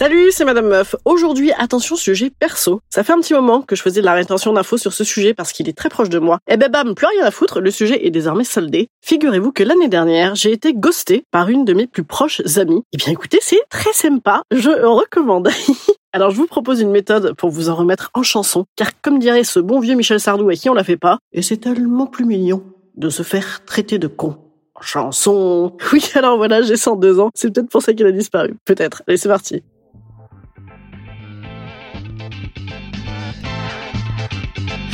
Salut, c'est Madame Meuf. Aujourd'hui, attention, sujet perso. Ça fait un petit moment que je faisais de la rétention d'infos sur ce sujet parce qu'il est très proche de moi. Et ben bam, plus rien à foutre, le sujet est désormais soldé. Figurez-vous que l'année dernière, j'ai été ghostée par une de mes plus proches amies. Eh bien écoutez, c'est très sympa, je recommande. Alors je vous propose une méthode pour vous en remettre en chanson, car comme dirait ce bon vieux Michel Sardou à qui on la fait pas, et c'est tellement plus mignon de se faire traiter de con. Chanson. Oui, alors voilà, j'ai 102 ans, c'est peut-être pour ça qu'il a disparu. Peut-être. Allez, c'est parti.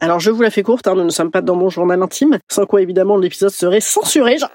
Alors je vous la fais courte, hein, nous ne sommes pas dans mon journal intime, sans quoi évidemment l'épisode serait censuré.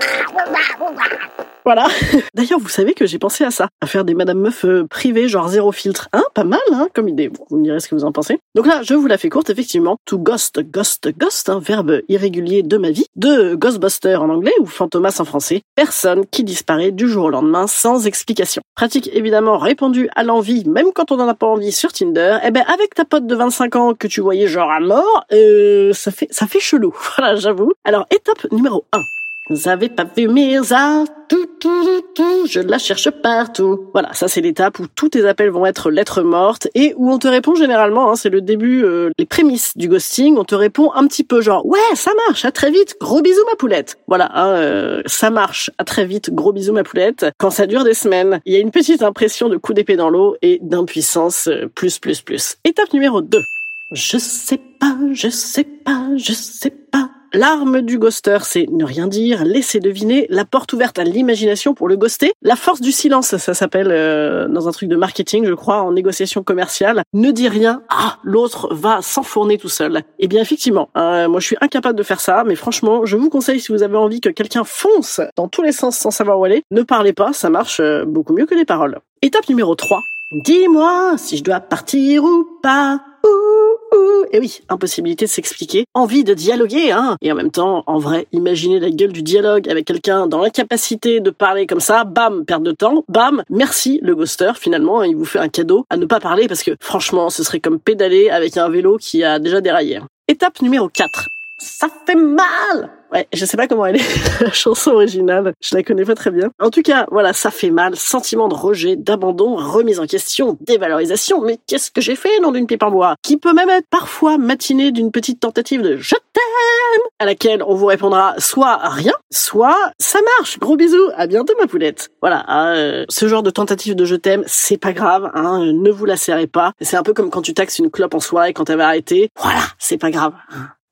Voilà. D'ailleurs, vous savez que j'ai pensé à ça, à faire des Madame Meuf euh, privées, genre zéro filtre. Hein, pas mal, hein, comme idée. Vous me direz ce que vous en pensez. Donc là, je vous la fais courte, effectivement. To ghost, ghost, ghost, un verbe irrégulier de ma vie, de Ghostbuster en anglais ou Fantomas en français. Personne qui disparaît du jour au lendemain sans explication. Pratique évidemment répandue à l'envie, même quand on n'en a pas envie sur Tinder. Eh ben, avec ta pote de 25 ans que tu voyais genre à mort, euh, ça fait, ça fait chelou. Voilà, j'avoue. Alors, étape numéro 1. Vous avez pas vu Mirza? Tout, tout, tout, tout, je la cherche partout. Voilà, ça c'est l'étape où tous tes appels vont être lettres mortes et où on te répond généralement, hein, c'est le début, euh, les prémices du ghosting, on te répond un petit peu genre « Ouais, ça marche, à très vite, gros bisous ma poulette ». Voilà, hein, euh, ça marche, à très vite, gros bisous ma poulette. Quand ça dure des semaines, il y a une petite impression de coup d'épée dans l'eau et d'impuissance euh, plus, plus, plus. Étape numéro 2. Je sais pas, je sais pas, je sais pas. L'arme du ghoster, c'est ne rien dire, laisser deviner, la porte ouverte à l'imagination pour le ghoster. La force du silence, ça s'appelle euh, dans un truc de marketing, je crois, en négociation commerciale. Ne dis rien, ah, l'autre va s'enfourner tout seul. Eh bien, effectivement, euh, moi je suis incapable de faire ça, mais franchement, je vous conseille si vous avez envie que quelqu'un fonce dans tous les sens sans savoir où aller, ne parlez pas, ça marche euh, beaucoup mieux que les paroles. Étape numéro 3. Dis-moi si je dois partir ou pas. Et oui, impossibilité de s'expliquer, envie de dialoguer, hein. Et en même temps, en vrai, imaginez la gueule du dialogue avec quelqu'un dans l'incapacité de parler comme ça, bam, perte de temps, bam, merci le ghoster, finalement, il vous fait un cadeau à ne pas parler parce que franchement, ce serait comme pédaler avec un vélo qui a déjà déraillé. Étape numéro 4. Ça fait mal Ouais, je sais pas comment elle est, la chanson originale. Je la connais pas très bien. En tout cas, voilà, ça fait mal. Sentiment de rejet, d'abandon, remise en question, dévalorisation. Mais qu'est-ce que j'ai fait, nom d'une pipe en bois? Qui peut même être parfois matiné d'une petite tentative de je t'aime, à laquelle on vous répondra soit rien, soit ça marche. Gros bisous. À bientôt, ma poulette. Voilà. euh, ce genre de tentative de je t'aime, c'est pas grave, hein. Ne vous la serrez pas. C'est un peu comme quand tu taxes une clope en soirée quand va arrêter. Voilà. C'est pas grave.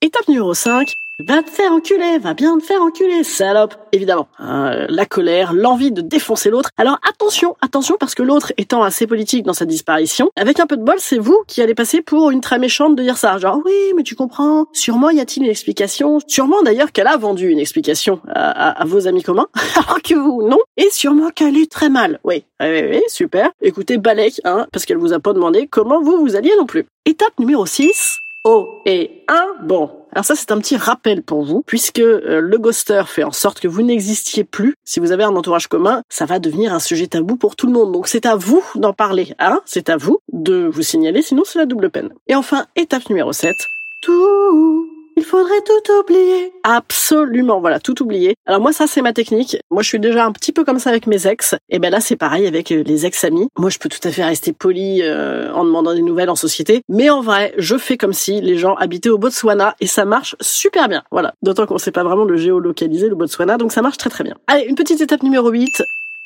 Étape numéro 5. Va te faire enculer, va bien te faire enculer, salope. Évidemment, hein, la colère, l'envie de défoncer l'autre. Alors attention, attention, parce que l'autre étant assez politique dans sa disparition, avec un peu de bol, c'est vous qui allez passer pour une très méchante de dire ça. Genre, oui, mais tu comprends, sûrement y a-t-il une explication? Sûrement d'ailleurs qu'elle a vendu une explication à, vos amis communs, alors que vous, non. Et sûrement qu'elle est très mal. Oui, oui, oui, oui, super. Écoutez, Balek, hein, parce qu'elle vous a pas demandé comment vous vous alliez non plus. Étape numéro 6. Oh et 1. Bon, alors ça c'est un petit rappel pour vous, puisque euh, le ghoster fait en sorte que vous n'existiez plus. Si vous avez un entourage commun, ça va devenir un sujet tabou pour tout le monde. Donc c'est à vous d'en parler, hein C'est à vous de vous signaler, sinon c'est la double peine. Et enfin, étape numéro 7. Tout Il faudrait tout oublier. Absolument, voilà, tout oublier. Alors moi, ça, c'est ma technique. Moi, je suis déjà un petit peu comme ça avec mes ex. Et ben là, c'est pareil avec euh, les ex-amis. Moi, je peux tout à fait rester poli euh, en demandant des nouvelles en société. Mais en vrai, je fais comme si les gens habitaient au Botswana et ça marche super bien. Voilà. D'autant qu'on sait pas vraiment le géolocaliser, le Botswana, donc ça marche très très bien. Allez, une petite étape numéro 8.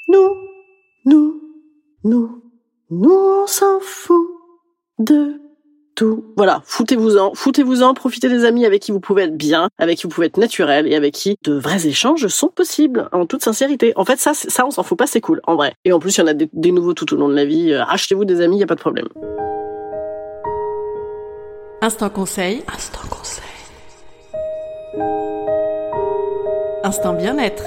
Nous, nous, nous, nous, on s'en fout de Voilà, foutez-vous-en, foutez-vous-en, profitez des amis avec qui vous pouvez être bien, avec qui vous pouvez être naturel et avec qui de vrais échanges sont possibles, en toute sincérité. En fait, ça, ça, on s'en fout pas, c'est cool, en vrai. Et en plus, il y en a des, nouveaux tout au long de la vie. Euh, Achetez-vous des amis, y a pas de problème. Instant conseil. Instant conseil. Instant bien-être.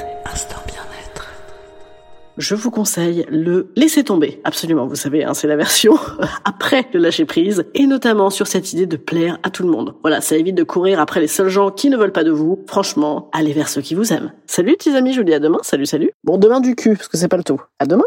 Je vous conseille le laisser tomber. Absolument, vous savez, hein, c'est la version après le lâcher prise. Et notamment sur cette idée de plaire à tout le monde. Voilà, ça évite de courir après les seuls gens qui ne veulent pas de vous. Franchement, allez vers ceux qui vous aiment. Salut petits amis, je vous dis à demain. Salut, salut. Bon, demain du cul, parce que c'est pas le tout. À demain.